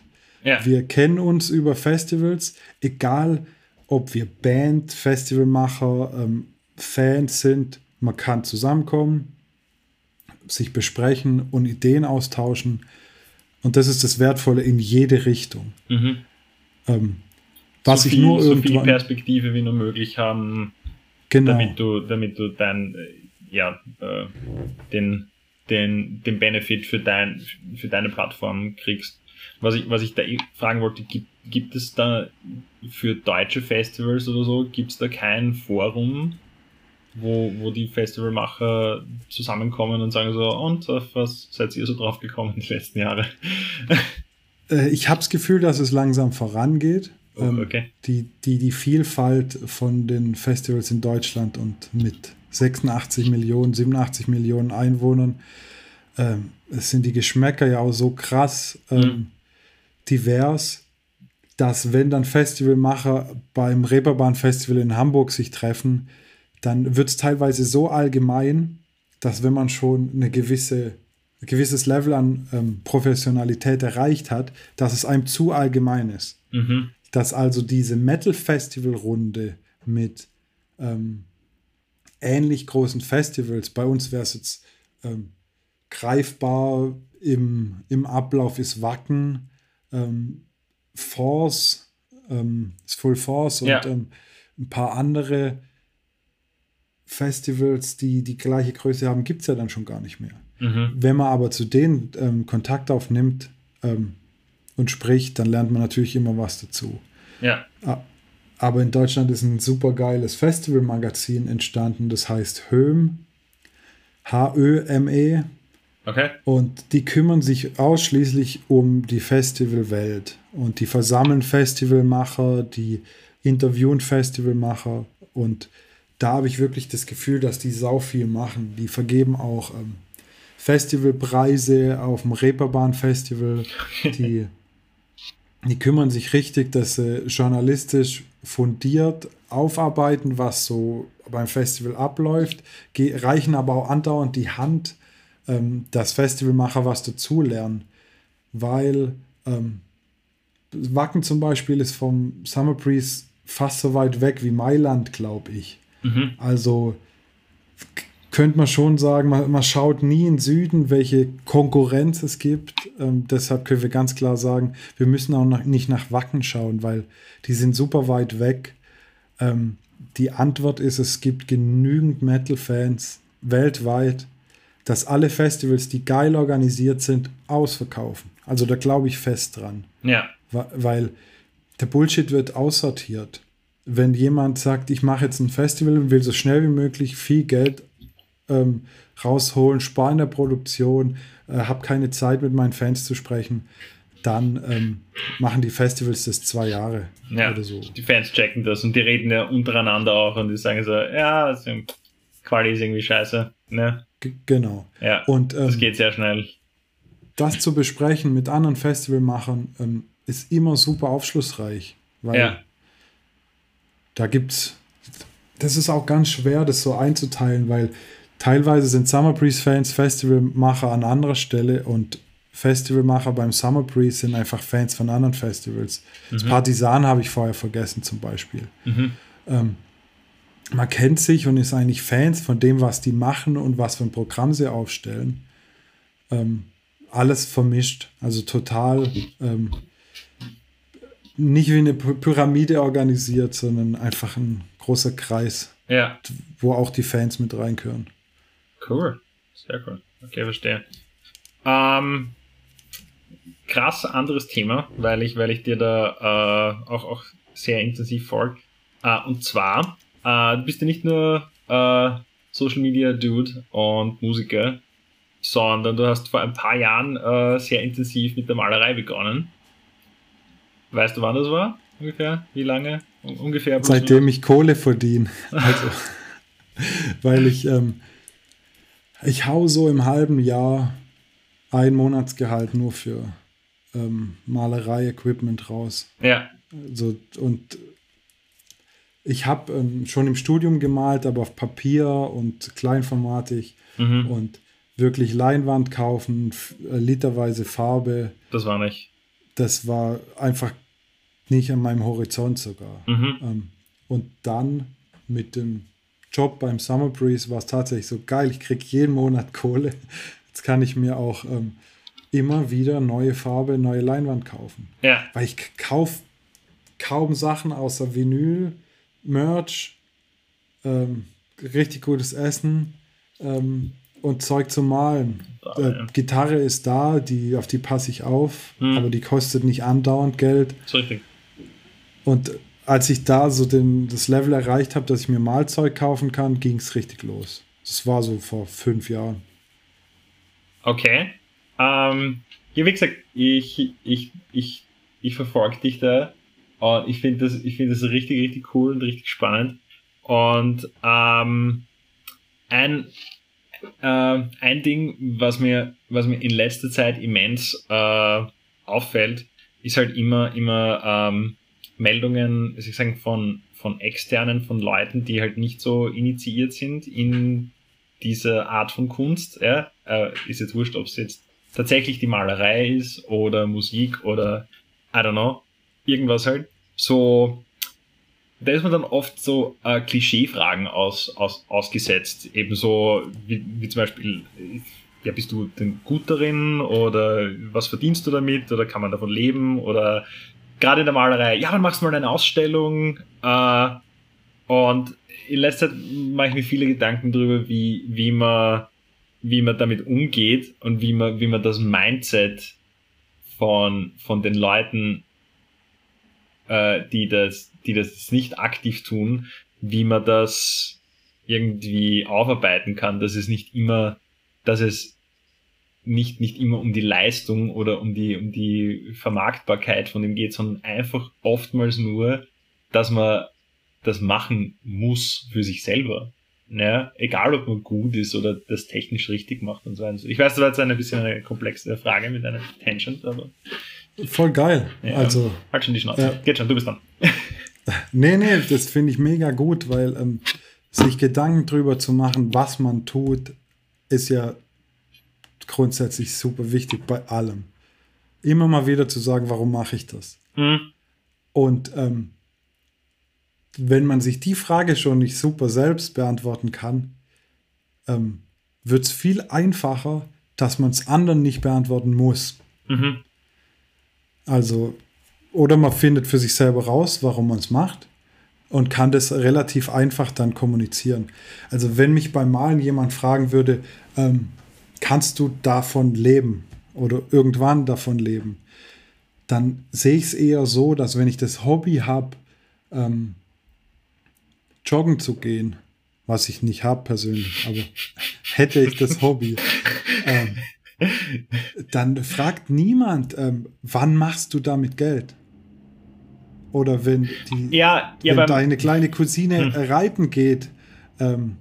Ja. Wir kennen uns über Festivals, egal ob wir Band, Festivalmacher, ähm, Fans sind, man kann zusammenkommen, sich besprechen und Ideen austauschen. Und das ist das Wertvolle in jede Richtung. Mhm. Ähm,
was so viel, ich nur so viel Perspektive wie nur möglich haben, genau. damit du, damit du dein, ja, äh, den, den, den Benefit für, dein, für deine Plattform kriegst. Was ich, was ich da eh fragen wollte, gibt, gibt es da für deutsche Festivals oder so, gibt es da kein Forum, wo, wo die Festivalmacher zusammenkommen und sagen so, und auf was seid ihr so drauf gekommen die letzten Jahre? (laughs)
Äh, ich habe das Gefühl, dass es langsam vorangeht.
Oh,
Ähm,
okay.
die, die, die Vielfalt von den Festivals in Deutschland und mit 86 Millionen, 87 Millionen Einwohnern, ähm, sind die Geschmäcker ja auch so krass ähm,
Mhm.
divers, dass wenn dann Festivalmacher beim Reeperbahn Festival in Hamburg sich treffen, dann wird es teilweise so allgemein, dass wenn man schon eine gewisse, ein gewisses Level an ähm, Professionalität erreicht hat, dass es einem zu allgemein ist
Mhm.
dass also diese Metal-Festival-Runde mit ähm, ähnlich großen Festivals, bei uns wäre es jetzt ähm, greifbar im, im Ablauf ist Wacken, ähm, Force, ähm, ist Full Force und
Ja.
ähm, ein paar andere Festivals, die die gleiche Größe haben, gibt es ja dann schon gar nicht mehr.
Mhm.
Wenn man aber zu denen ähm, Kontakt aufnimmt ähm, und spricht, dann lernt man natürlich immer was dazu.
Ja.
Ah, Aber in Deutschland ist ein super geiles Festivalmagazin entstanden, das heißt HÖM, H-Ö-M-E,
Okay.
und die kümmern sich ausschließlich um die Festivalwelt. Und die versammeln Festivalmacher, die interviewen Festivalmacher. Und da habe ich wirklich das Gefühl, dass die sau viel machen. Die vergeben auch ähm, Festivalpreise auf dem Reeperbahn-Festival. (laughs) Die, die kümmern sich richtig, dass sie journalistisch fundiert aufarbeiten, was so beim Festival abläuft, reichen aber auch andauernd die Hand, ähm, dass Festivalmacher was dazulernen, weil ähm, Wacken zum Beispiel ist vom Summer Breeze fast so weit weg wie Mailand, glaube ich.
Mhm.
Also könnte man schon sagen, man, man schaut nie in Süden, welche Konkurrenz es gibt. Ähm, deshalb können wir ganz klar sagen, wir müssen auch nach, nicht nach Wacken schauen, weil die sind super weit weg. Ähm, die Antwort ist, es gibt genügend Metal-Fans weltweit, dass alle Festivals, die geil organisiert sind, ausverkaufen. Also da glaube ich fest dran.
Ja.
Weil der Bullshit wird aussortiert. Wenn jemand sagt, ich mache jetzt ein Festival und will so schnell wie möglich viel Geld ähm, rausholen, spare in der Produktion, äh, habe keine Zeit mit meinen Fans zu sprechen, dann ähm, machen die Festivals das zwei Jahre
Ja.
oder so.
Die Fans checken das und die reden ja untereinander auch und die sagen so, ja, also, Quali ist irgendwie scheiße. Ne?
G genau.
Ja.
Und
das
ähm,
geht sehr schnell.
das zu besprechen mit anderen Festivalmachern ähm, ist immer super aufschlussreich, weil
Ja.
da gibt's, das ist auch ganz schwer, das so einzuteilen, weil teilweise sind Summer Breeze Fans Festivalmacher an anderer Stelle und Festivalmacher beim Summer Breeze sind einfach Fans von anderen Festivals. Das Partisan habe ich vorher vergessen zum Beispiel.
Mhm.
Ähm, man kennt sich und ist eigentlich Fans von dem, was die machen und was für ein Programm sie aufstellen. Ähm, alles vermischt, also total ähm, nicht wie eine Py- Pyramide organisiert, sondern einfach ein großer Kreis,
Ja.
wo auch die Fans mit reinkören.
Cool. Sehr cool. Okay, verstehe. Ähm, krass anderes Thema, weil ich, weil ich dir da äh, auch, auch sehr intensiv folge. Äh, und zwar, äh, du bist ja nicht nur äh, Social Media Dude und Musiker, sondern du hast vor ein paar Jahren äh, sehr intensiv mit der Malerei begonnen. Weißt du, wann das war? Ungefähr? Wie lange? Un ungefähr?
Seitdem ich Kohle verdiene. Also, (laughs) weil ich, ähm, ich hau so im halben Jahr ein Monatsgehalt nur für ähm, Malerei-Equipment raus.
Ja.
Also, und ich habe ähm, schon im Studium gemalt, aber auf Papier und Kleinformatig
Mhm.
und wirklich Leinwand kaufen, äh, literweise Farbe.
Das war nicht.
Das war einfach nicht an meinem Horizont sogar.
Mhm.
Ähm, und dann mit dem Job beim Summer Breeze war es tatsächlich so geil. Ich kriege jeden Monat (laughs) Kohle. Jetzt kann ich mir auch ähm, immer wieder neue Farbe, neue Leinwand kaufen.
Ja.
Weil ich kaufe kaum Sachen außer Vinyl, Merch, ähm, richtig gutes Essen, ähm, und Zeug zu malen. Äh. Gitarre ist da, die, auf die passe ich auf,
Hm.
aber die kostet nicht andauernd Geld.
Richtig.
Und als ich da so den, das Level erreicht habe, dass ich mir Malzeug kaufen kann, ging es richtig los. Das war so vor fünf Jahren.
Okay. Ähm, ja, wie gesagt, ich, ich, ich, ich verfolge dich da. Und ich finde das, ich finde das richtig, richtig cool und richtig spannend. Und ähm, ein, äh, ein Ding, was mir, was mir in letzter Zeit immens äh, auffällt, ist halt immer, immer ähm, Meldungen, was ich sagen, von, von externen, von Leuten, die halt nicht so initiiert sind in diese Art von Kunst. Ja? Äh, ist jetzt wurscht, ob es jetzt tatsächlich die Malerei ist oder Musik oder I don't know, irgendwas halt. So, da ist man dann oft so äh, Klischeefragen aus, aus, ausgesetzt. Ebenso wie, wie zum Beispiel, ja, bist du denn gut darin oder was verdienst du damit oder kann man davon leben oder gerade in der Malerei, ja, dann machst du mal eine Ausstellung äh, und in letzter Zeit mache ich mir viele Gedanken darüber, wie, wie man wie man damit umgeht und wie man, wie man das Mindset von, von den Leuten, äh, die das, die das nicht aktiv tun, wie man das irgendwie aufarbeiten kann, dass es nicht immer, dass es nicht, nicht immer um die Leistung oder um die, um die Vermarktbarkeit von dem geht, sondern einfach oftmals nur, dass man das machen muss für sich selber. Ja, egal ob man gut ist oder das technisch richtig macht und so weiter. Ich weiß, das war jetzt eine bisschen eine komplexe Frage mit einer Tangent, aber
Voll geil.
Ja.
Also,
halt schon die Schnauze.
Ja.
Geht schon, du bist dran. (laughs)
nee, nee, das finde ich mega gut, weil ähm, sich Gedanken drüber zu machen, was man tut, ist ja grundsätzlich super wichtig bei allem. Immer mal wieder zu sagen, warum mache ich das?
Hm.
Und ähm, wenn man sich die Frage schon nicht super selbst beantworten kann, ähm, wird es viel einfacher, dass man es anderen nicht beantworten muss.
Mhm.
Also, oder man findet für sich selber raus, warum man es macht und kann das relativ einfach dann kommunizieren. Also, wenn mich beim Malen jemand fragen würde, ähm, kannst du davon leben oder irgendwann davon leben, dann sehe ich es eher so, dass wenn ich das Hobby habe, ähm, joggen zu gehen, was ich nicht habe persönlich, aber (laughs) hätte ich das Hobby, ähm, dann fragt niemand, ähm, wann machst du damit Geld? Oder wenn, die,
Ja, ja,
wenn deine kleine Cousine
Hm.
reiten geht ähm,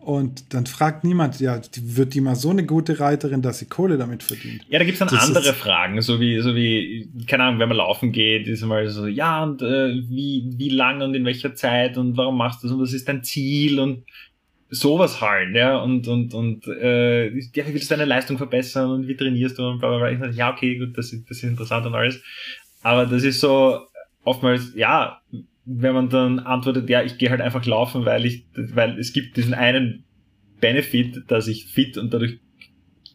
und dann fragt niemand, ja, die, wird die mal so eine gute Reiterin, dass sie Kohle damit verdient?
ja, da gibt's dann
Das
andere Fragen, so wie, so wie, keine Ahnung, wenn man laufen geht, ist mal so, ja, und äh, wie, wie lang und in welcher Zeit und warum machst du das und was ist dein Ziel und sowas halt, ja, und, und, und, äh, ja, wie willst du deine Leistung verbessern und wie trainierst du und bla, bla, bla. Ich dachte, ja, okay, gut, das ist, das ist interessant und alles. Aber das ist so, oftmals, ja, wenn man dann antwortet, ja, ich gehe halt einfach laufen, weil ich, weil es gibt diesen einen Benefit, dass ich fit und dadurch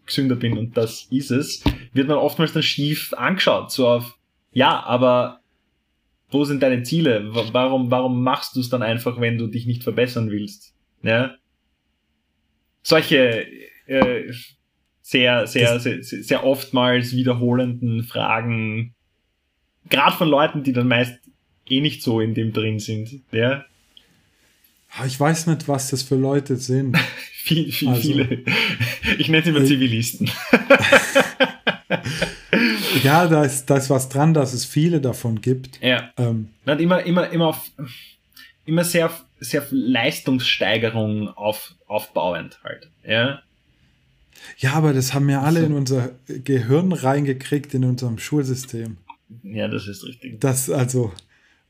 gesünder bin und das ist es, wird man oftmals dann schief angeschaut, so auf, ja, aber wo sind deine Ziele? Wa- Warum, warum machst du es dann einfach, wenn du dich nicht verbessern willst? Ja? Solche äh, sehr, sehr, sehr, sehr oftmals wiederholenden Fragen, gerade von Leuten, die dann meist eh nicht so in dem drin sind. Ja?
Ah, Ich weiß nicht, was das für Leute sind. (laughs)
Viel, viel,
Also-
viele. Ich nenne sie immer
Ich-
Zivilisten. (laughs)
ja, da ist, da ist was dran, dass es viele davon gibt.
Ja.
Ähm,
Und immer, immer, immer auf, immer sehr, auf- sehr auf Leistungssteigerung auf, aufbauend halt. Ja.
ja, aber das haben wir alle
So.
in unser Gehirn reingekriegt, in unserem Schulsystem.
Ja, das ist richtig.
Das also,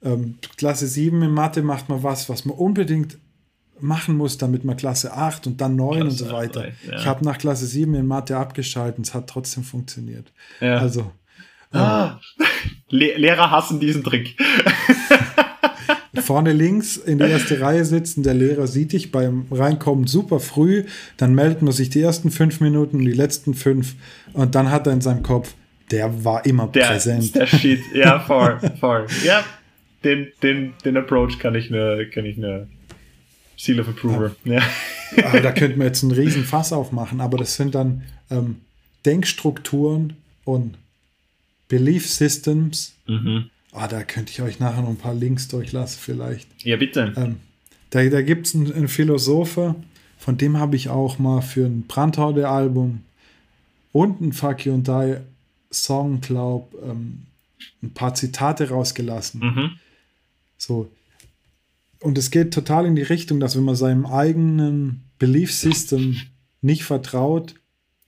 ähm, Klasse 7 in Mathe macht man was, was man unbedingt machen muss, damit man Klasse 8 und dann 9 und
Klasse
so
acht
weiter.
reicht, ja.
Ich habe nach Klasse 7 in Mathe abgeschaltet, es hat trotzdem funktioniert.
Ja.
Also,
ah, (laughs) Le Lehrer hassen diesen Trick. (laughs)
Vorne links in die erste Reihe sitzen, der Lehrer sieht dich beim Reinkommen super früh, dann meldet man sich die ersten fünf Minuten und die letzten fünf und dann hat er in seinem Kopf, der war immer
Der,
präsent.
der Shit. Ja, voll, voll. Ja, den, den, den Approach kann ich nur, kann ich nur Seal of Approval. Ja.
Aber da könnten wir jetzt einen riesen Fass aufmachen, aber das sind dann ähm, Denkstrukturen und Belief Systems.
Mhm.
Ah, da könnte ich euch nachher noch ein paar Links durchlassen, vielleicht.
Ja, bitte.
Ähm, da da gibt es einen, einen Philosopher, von dem habe ich auch mal für ein Brandhorde-Album und ein Fuck You and Die Song, glaub, ähm, ein paar Zitate rausgelassen.
Mhm.
So. Und es geht total in die Richtung, dass wenn man seinem eigenen Belief System nicht vertraut,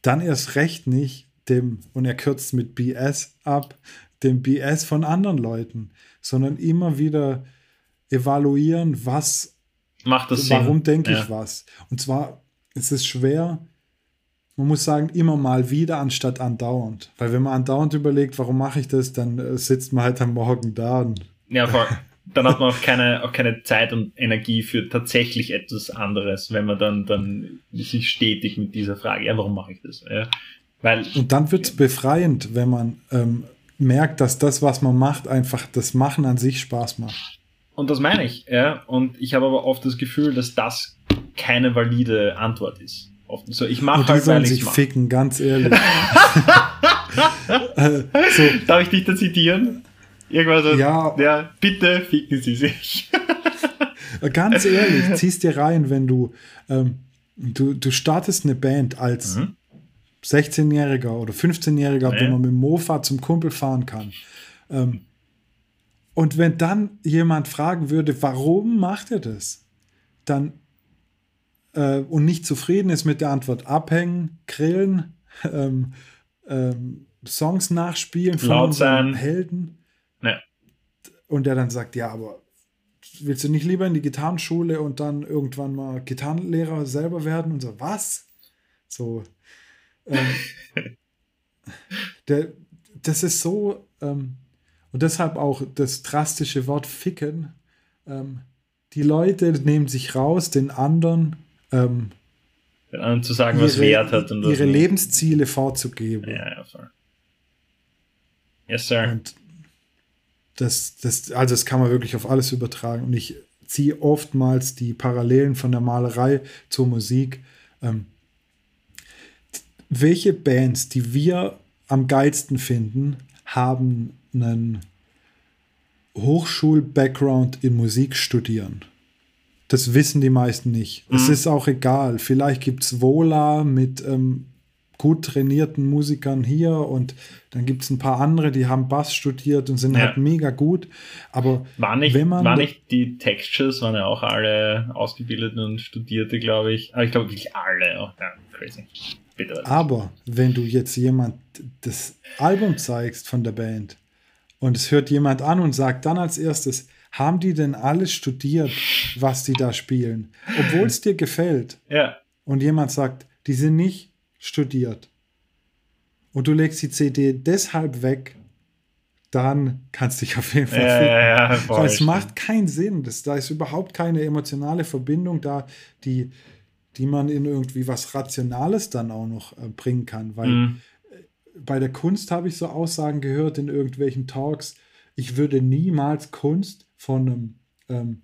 dann erst recht nicht dem, und er kürzt mit BS ab, dem BS von anderen Leuten, sondern immer wieder evaluieren, was,
Macht das Sinn?
warum denke
Ja.
ich was. Und zwar ist es schwer, man muss sagen, immer mal wieder anstatt andauernd. Weil wenn man andauernd überlegt, warum mache ich das, dann äh, sitzt man halt am Morgen da und
Ja, voll. Dann hat man auch keine, auch keine Zeit und Energie für tatsächlich etwas anderes, wenn man dann, dann sich stetig mit dieser Frage, ja, warum mache ich das? Ja. Weil,
Und dann wird es befreiend, wenn man ähm, merkt, dass das, was man macht, einfach das Machen an sich Spaß macht.
und das meine ich, ja. Und ich habe aber oft das Gefühl, dass das keine valide Antwort ist. Oft so, ich mache
Und die
halt, weil ich
sich ficken, ganz ehrlich. (laughs) äh, so,
Darf ich dich da zitieren? Irgendwas
Ja.
ja, bitte ficken Sie sich.
äh, ganz ehrlich, (laughs) ziehst dir rein, wenn du, ähm, du, du startest eine Band als
Mhm.
16-Jähriger oder 15-Jähriger,
Ja.
wenn man mit dem Mofa zum Kumpel fahren kann. Ähm, und wenn dann jemand fragen würde, warum macht er das? Dann äh, und nicht zufrieden ist mit der Antwort, abhängen, grillen, (laughs) ähm, ähm, Songs nachspielen von
Laut
unseren
sein.
Helden.
Ja.
Und der dann sagt, ja, aber willst du nicht lieber in die Gitarrenschule und dann irgendwann mal Gitarrenlehrer selber werden? Und so, was? So. Ähm, der, das ist so, ähm, und deshalb auch das drastische Wort ficken. Ähm, die Leute nehmen sich raus, den anderen ähm,
Den anderen zu sagen, was Wert hat und
ihre. Lebensziele vorzugeben.
Ja, ja, voll. Yes, sir.
Und das, das, also das kann man wirklich auf alles übertragen. Und ich ziehe oftmals die Parallelen von der Malerei zur Musik. Ähm, welche Bands, die wir am geilsten finden, haben einen Hochschul-Background in Musik studieren? Das wissen die meisten nicht. Es
Mhm.
ist auch egal. Vielleicht gibt es Vola mit ähm, gut trainierten Musikern hier und dann gibt es ein paar andere, die haben Bass studiert und sind
Ja.
halt mega gut. Aber
War nicht,
wenn man
war nicht die Textures, waren ja auch alle Ausgebildete und Studierte, glaube ich. Aber ich glaube wirklich alle. Auch, ja, crazy. Bitte.
Aber wenn du jetzt jemand das Album zeigst von der Band und es hört jemand an und sagt dann als erstes, haben die denn alles studiert, was die da spielen? Obwohl es dir gefällt.
Ja,
Und jemand sagt, die sind nicht studiert. Und du legst die CD deshalb weg, dann kannst du dich auf jeden Fall
ja,
ficken.
ja, ja,
Weil es macht keinen Sinn. Das, da ist überhaupt keine emotionale Verbindung da, die, die man in irgendwie was Rationales dann auch noch äh, bringen kann. Weil
Mhm.
bei der Kunst habe ich so Aussagen gehört in irgendwelchen Talks, ich würde niemals Kunst von einem ähm,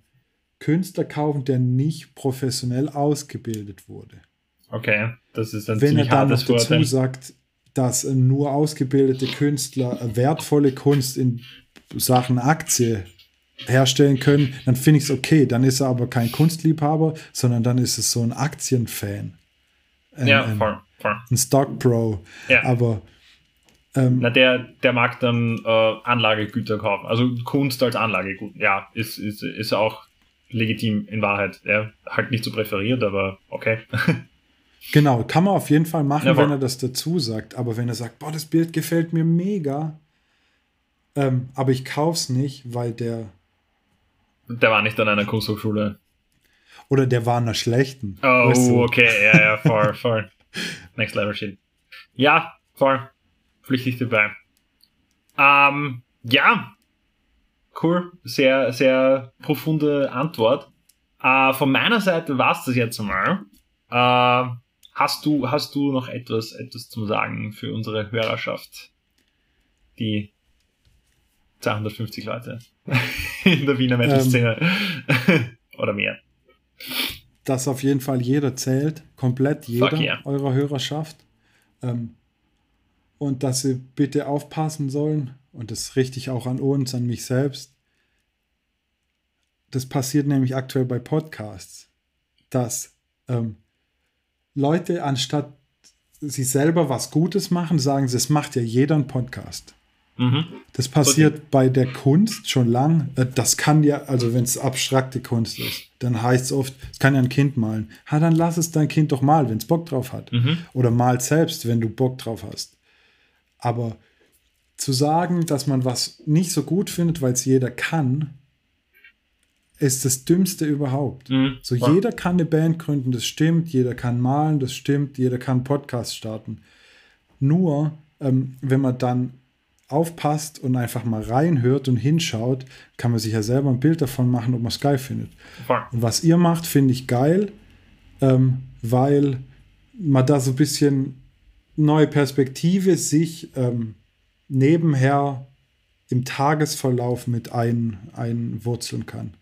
Künstler kaufen, der nicht professionell ausgebildet wurde.
Okay, das ist ein
Wenn er dann noch
hartes Wort.
dazu sagt, dass äh, nur ausgebildete Künstler äh, wertvolle Kunst in Sachen Aktie herstellen können, dann finde ich es okay. Dann ist er aber kein Kunstliebhaber, sondern dann ist es so ein Aktienfan. Ein,
Ja, voll, voll.
ein Stock Pro.
Ja.
Aber ähm,
Na, der, der mag dann äh, Anlagegüter kaufen. Also Kunst als Anlagegut. Ja, ist, ist, ist auch legitim in Wahrheit. Ja, halt nicht so präferiert, aber okay. (laughs)
Genau, kann man auf jeden Fall machen,
Ja,
wenn er das dazu sagt. Aber wenn er sagt, boah, das Bild gefällt mir mega, ähm, aber ich kauf's nicht, weil der
Der war nicht an einer Kunsthochschule.
oder der war in einer schlechten.
Oh,
weißt du?
okay, ja, ja, voll, (laughs) voll. Next Level Shit. Ja, voll. Pflichtig dabei. Ähm, ja. Cool. Sehr, sehr profunde Antwort. Äh, von meiner Seite war's das jetzt einmal. Äh, hast du, hast du noch etwas, etwas zum Sagen für unsere Hörerschaft? Die 250 Leute (laughs) in der Wiener Metal-Szene. (laughs) Oder mehr.
dass auf jeden Fall jeder zählt, komplett jeder
yeah.
eurer Hörerschaft. Ähm, und dass sie bitte aufpassen sollen, und das richte ich auch an uns, an mich selbst. Das passiert nämlich aktuell bei Podcasts, dass ähm, Leute anstatt sie selber was Gutes machen, sagen sie, es macht ja jeder einen Podcast.
Mhm.
Das passiert okay. bei der Kunst schon lang. Äh, das kann ja, also wenn es abstrakte Kunst ist, dann heißt es oft, es kann ja ein Kind malen. Ha, dann lass es dein Kind doch mal, wenn es Bock drauf hat.
Mhm.
Oder mal selbst, wenn du Bock drauf hast. Aber zu sagen, dass man was nicht so gut findet, weil es jeder kann, ist das Dümmste überhaupt.
Mhm.
So jeder kann eine Band gründen, das stimmt, jeder kann malen, das stimmt, jeder kann Podcast starten. Nur, ähm, wenn man dann aufpasst und einfach mal reinhört und hinschaut, kann man sich ja selber ein Bild davon machen, ob man es geil findet. Und was ihr macht, finde ich geil, ähm, weil man da so ein bisschen neue Perspektive sich ähm, nebenher im Tagesverlauf mit ein, einwurzeln kann.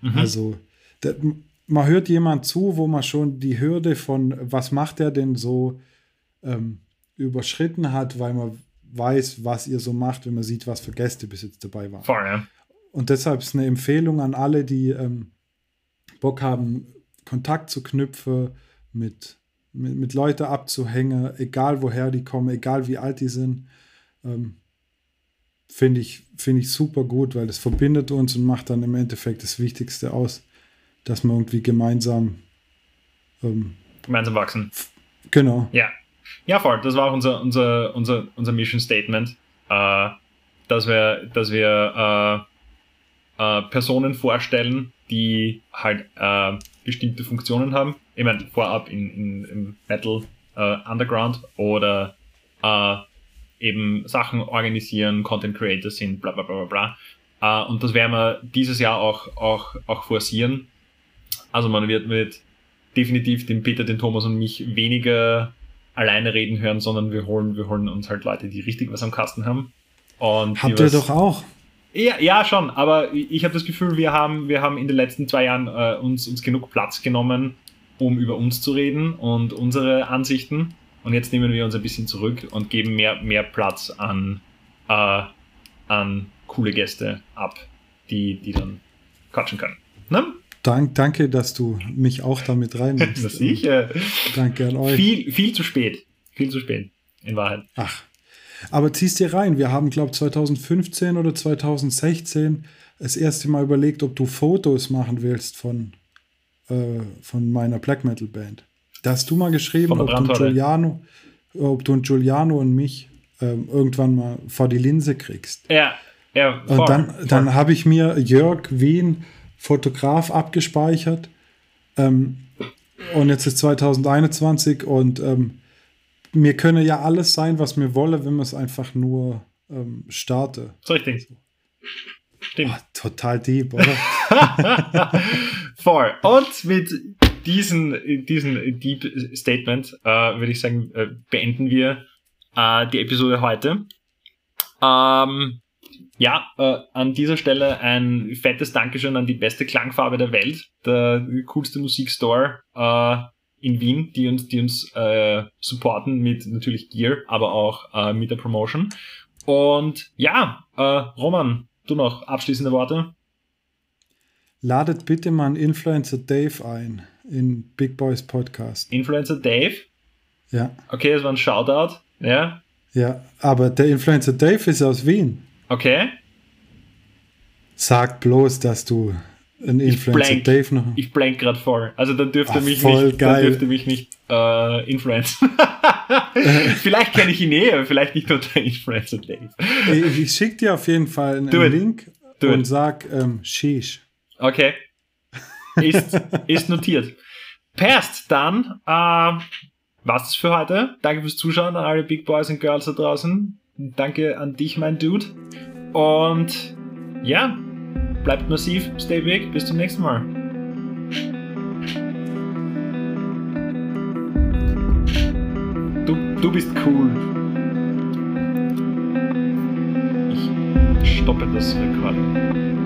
Mhm.
Also der, man hört jemand zu, wo man schon die Hürde von, was macht er denn so, ähm, überschritten hat, weil man weiß, was ihr so macht, wenn man sieht, was für Gäste bis jetzt dabei waren.
Voll, ja.
Und deshalb ist eine Empfehlung an alle, die ähm, Bock haben, Kontakt zu knüpfen, mit, mit, mit Leuten abzuhängen, egal woher die kommen, egal wie alt die sind. Ähm, Finde ich, find ich super gut, weil es verbindet uns und macht dann im Endeffekt das Wichtigste aus, dass man irgendwie gemeinsam ähm,
gemeinsam wachsen.
Genau.
Ja. Ja, voll. Das war auch unser, unser, unser, unser Mission Statement, äh, dass wir, dass wir äh, äh, Personen vorstellen, die halt äh, bestimmte Funktionen haben. Ich meine, vorab in, in, im Metal äh, Underground oder äh, eben Sachen organisieren, Content Creator sind, bla bla bla bla bla. Äh, und das werden wir dieses Jahr auch, auch, auch forcieren. Also man wird, wird definitiv den Peter, den Thomas und mich weniger alleine reden hören, sondern wir holen, wir holen uns halt Leute, die richtig was am Kasten haben. Und
Habt ihr doch auch.
Ja, ja, schon, aber ich habe das Gefühl, wir haben, wir haben in den letzten zwei Jahren äh, uns, uns genug Platz genommen, um über uns zu reden und unsere Ansichten. Und jetzt nehmen wir uns ein bisschen zurück und geben mehr, mehr Platz an, äh, an coole Gäste ab, die, die dann quatschen können. Ne?
Dank, danke, dass du mich auch damit reinnimmst. (laughs)
Das sicher.
Danke an euch.
Viel, viel zu spät. Viel zu spät, in Wahrheit.
Ach. Aber ziehst dir rein. Wir haben, glaube ich, 2015 oder 2016 das erste Mal überlegt, ob du Fotos machen willst von, äh, von meiner Black Metal Band. Da hast du mal geschrieben, ob du, Giuliano, ob du und Giuliano und mich ähm, irgendwann mal vor die Linse kriegst.
Ja, ja.
Und dann, dann habe ich mir Jörg Wien, Fotograf, abgespeichert. Ähm, und jetzt ist 2021 und ähm, mir könne ja alles sein, was mir wolle, wenn man es einfach nur ähm, starte.
So richtig. Stimmt.
Oh, total deep, oder? (laughs)
Voll. Und mit diesen, diesen Deep Statement äh, würde ich sagen, äh, beenden wir äh, die Episode heute. Ähm, ja, äh, an dieser Stelle ein fettes Dankeschön an die beste Klangfarbe der Welt, der coolste Musikstore äh, in Wien, die uns, die uns äh, supporten mit natürlich Gear, aber auch äh, mit der Promotion. Und ja, äh, Roman, du noch abschließende Worte?
Ladet bitte mal einen Influencer Dave ein in Big Boys Podcast.
Influencer Dave?
Ja.
Okay, das war ein Shoutout, ja.
Ja, aber der Influencer Dave ist aus Wien.
Okay.
Sag bloß, dass du ein Influencer
blank,
Dave noch.
Ich blank gerade voll. Also dann dürfte
Ach,
mich
voll
nicht,
geil.
dann dürfte mich nicht äh, influencen. (laughs) vielleicht kenne ich ihn eh, aber vielleicht nicht unter Influencer Dave.
Ich, ich schicke dir auf jeden Fall einen
it.
Link
Do
und
it.
sag ähm, Sheesh.
Okay. Ist, ist notiert. Passt, dann äh, das für heute. Danke fürs Zuschauen an alle Big Boys und Girls da draußen. Danke an dich, mein Dude. Und ja, bleibt massiv, stay big, bis zum nächsten Mal. Du, du bist cool. Ich stoppe das Recording.